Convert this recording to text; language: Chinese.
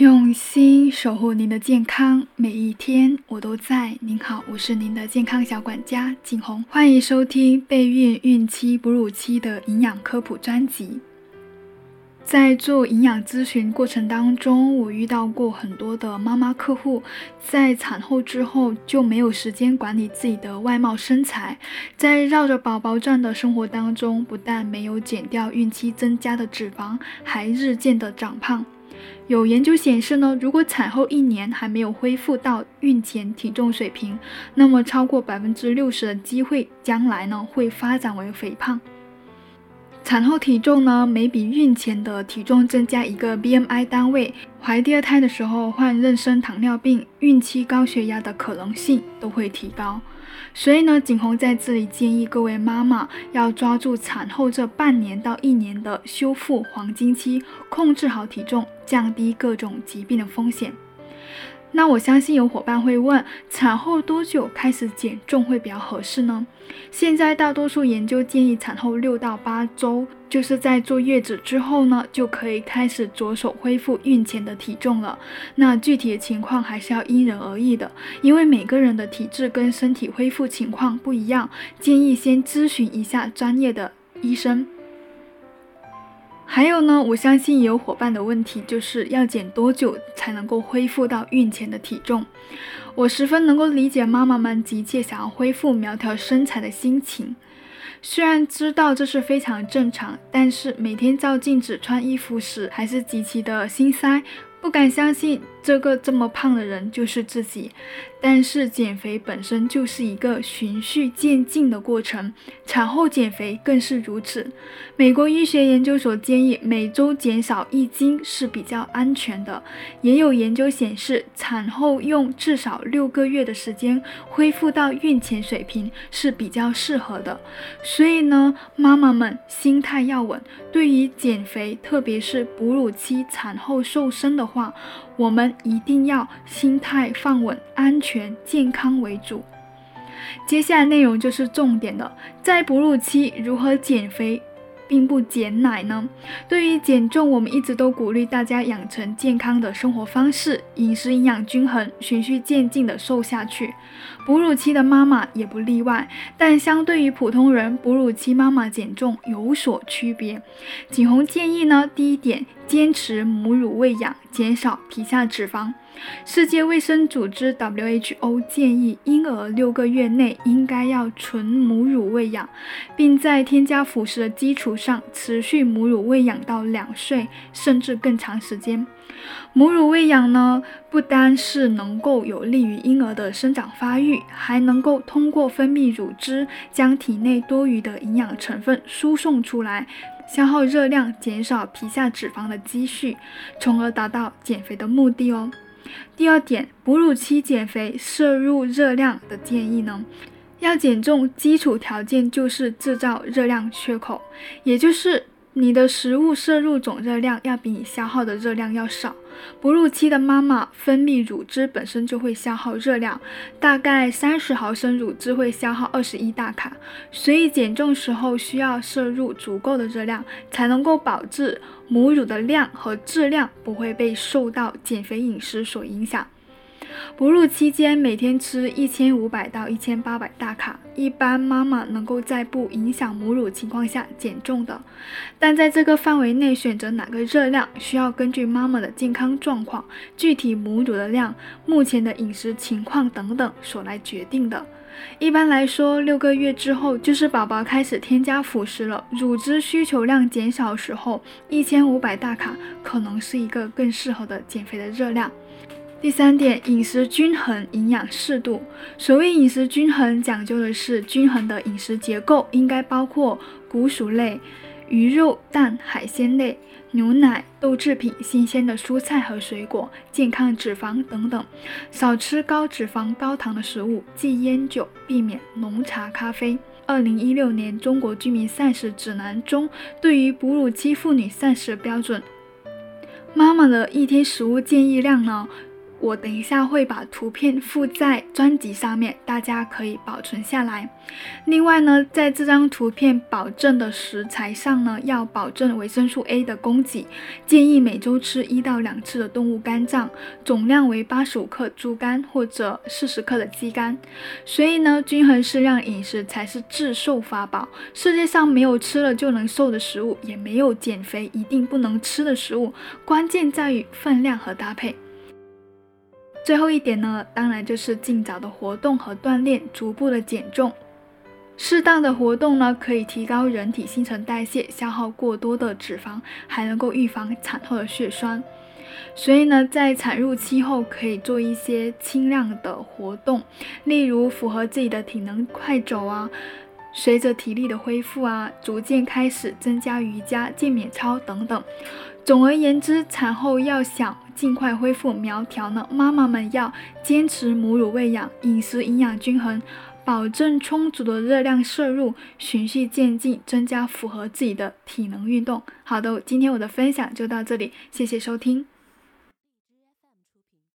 用心守护您的健康，每一天我都在。您好，我是您的健康小管家景红，欢迎收听备孕、孕期、哺乳期的营养科普专辑。在做营养咨询过程当中，我遇到过很多的妈妈客户，在产后之后就没有时间管理自己的外貌身材，在绕着宝宝转的生活当中，不但没有减掉孕期增加的脂肪，还日渐的长胖。有研究显示呢，如果产后一年还没有恢复到孕前体重水平，那么超过百分之六十的机会，将来呢会发展为肥胖。产后体重呢，每比孕前的体重增加一个 BMI 单位，怀第二胎的时候患妊娠糖尿病、孕期高血压的可能性都会提高。所以呢，景红在这里建议各位妈妈要抓住产后这半年到一年的修复黄金期，控制好体重，降低各种疾病的风险。那我相信有伙伴会问，产后多久开始减重会比较合适呢？现在大多数研究建议产后六到八周，就是在坐月子之后呢，就可以开始着手恢复孕前的体重了。那具体的情况还是要因人而异的，因为每个人的体质跟身体恢复情况不一样，建议先咨询一下专业的医生。还有呢，我相信也有伙伴的问题，就是要减多久才能够恢复到孕前的体重？我十分能够理解妈妈们急切想要恢复苗条身材的心情，虽然知道这是非常正常，但是每天照镜子穿衣服时，还是极其的心塞。不敢相信这个这么胖的人就是自己，但是减肥本身就是一个循序渐进的过程，产后减肥更是如此。美国医学研究所建议每周减少一斤是比较安全的，也有研究显示，产后用至少六个月的时间恢复到孕前水平是比较适合的。所以呢，妈妈们心态要稳，对于减肥，特别是哺乳期、产后瘦身的。话，我们一定要心态放稳，安全健康为主。接下来内容就是重点的，在哺乳期如何减肥。并不减奶呢。对于减重，我们一直都鼓励大家养成健康的生活方式，饮食营养均衡，循序渐进的瘦下去。哺乳期的妈妈也不例外。但相对于普通人，哺乳期妈妈减重有所区别。景红建议呢，第一点，坚持母乳喂养，减少皮下脂肪。世界卫生组织 （WHO） 建议，婴儿六个月内应该要纯母乳喂养，并在添加辅食的基础上持续母乳喂养到两岁，甚至更长时间。母乳喂养呢，不单是能够有利于婴儿的生长发育，还能够通过分泌乳汁将体内多余的营养成分输送出来，消耗热量，减少皮下脂肪的积蓄，从而达到减肥的目的哦。第二点，哺乳期减肥摄入热量的建议呢？要减重，基础条件就是制造热量缺口，也就是你的食物摄入总热量要比你消耗的热量要少。哺乳期的妈妈分泌乳汁本身就会消耗热量，大概三十毫升乳汁会消耗二十一大卡，所以减重时候需要摄入足够的热量，才能够保证。母乳的量和质量不会被受到减肥饮食所影响。哺乳期间每天吃一千五百到一千八百大卡，一般妈妈能够在不影响母乳情况下减重的。但在这个范围内选择哪个热量，需要根据妈妈的健康状况、具体母乳的量、目前的饮食情况等等所来决定的。一般来说，六个月之后就是宝宝开始添加辅食了，乳汁需求量减少时候，一千五百大卡可能是一个更适合的减肥的热量。第三点，饮食均衡，营养适度。所谓饮食均衡，讲究的是均衡的饮食结构，应该包括谷薯类、鱼肉、蛋、海鲜类。牛奶、豆制品、新鲜的蔬菜和水果、健康脂肪等等，少吃高脂肪、高糖的食物，忌烟酒，避免浓茶咖啡。二零一六年中国居民膳食指南中，对于哺乳期妇女膳食标准，妈妈的一天食物建议量呢，我等一下会把图片附在专辑上面，大家可以保存下来。另外呢，在这张图片保证的食材上呢，要保证维生素 A 的供给，建议每周吃一到两次的动物肝脏，总量为八十五克猪肝或者四十克的鸡肝。所以呢，均衡适量饮食才是制瘦法宝。世界上没有吃了就能瘦的食物，也没有减肥一定不能吃的食物，关键在于分量和搭配。最后一点呢，当然就是尽早的活动和锻炼，逐步的减重。适当的活动呢，可以提高人体新陈代谢，消耗过多的脂肪，还能够预防产后的血栓。所以呢，在产褥期后可以做一些轻量的活动，例如符合自己的体能快走啊，随着体力的恢复啊，逐渐开始增加瑜伽、健美操等等。总而言之，产后要想尽快恢复苗条呢，妈妈们要坚持母乳喂养，饮食营养均衡，保证充足的热量摄入，循序渐进，增加符合自己的体能运动。好的，今天我的分享就到这里，谢谢收听。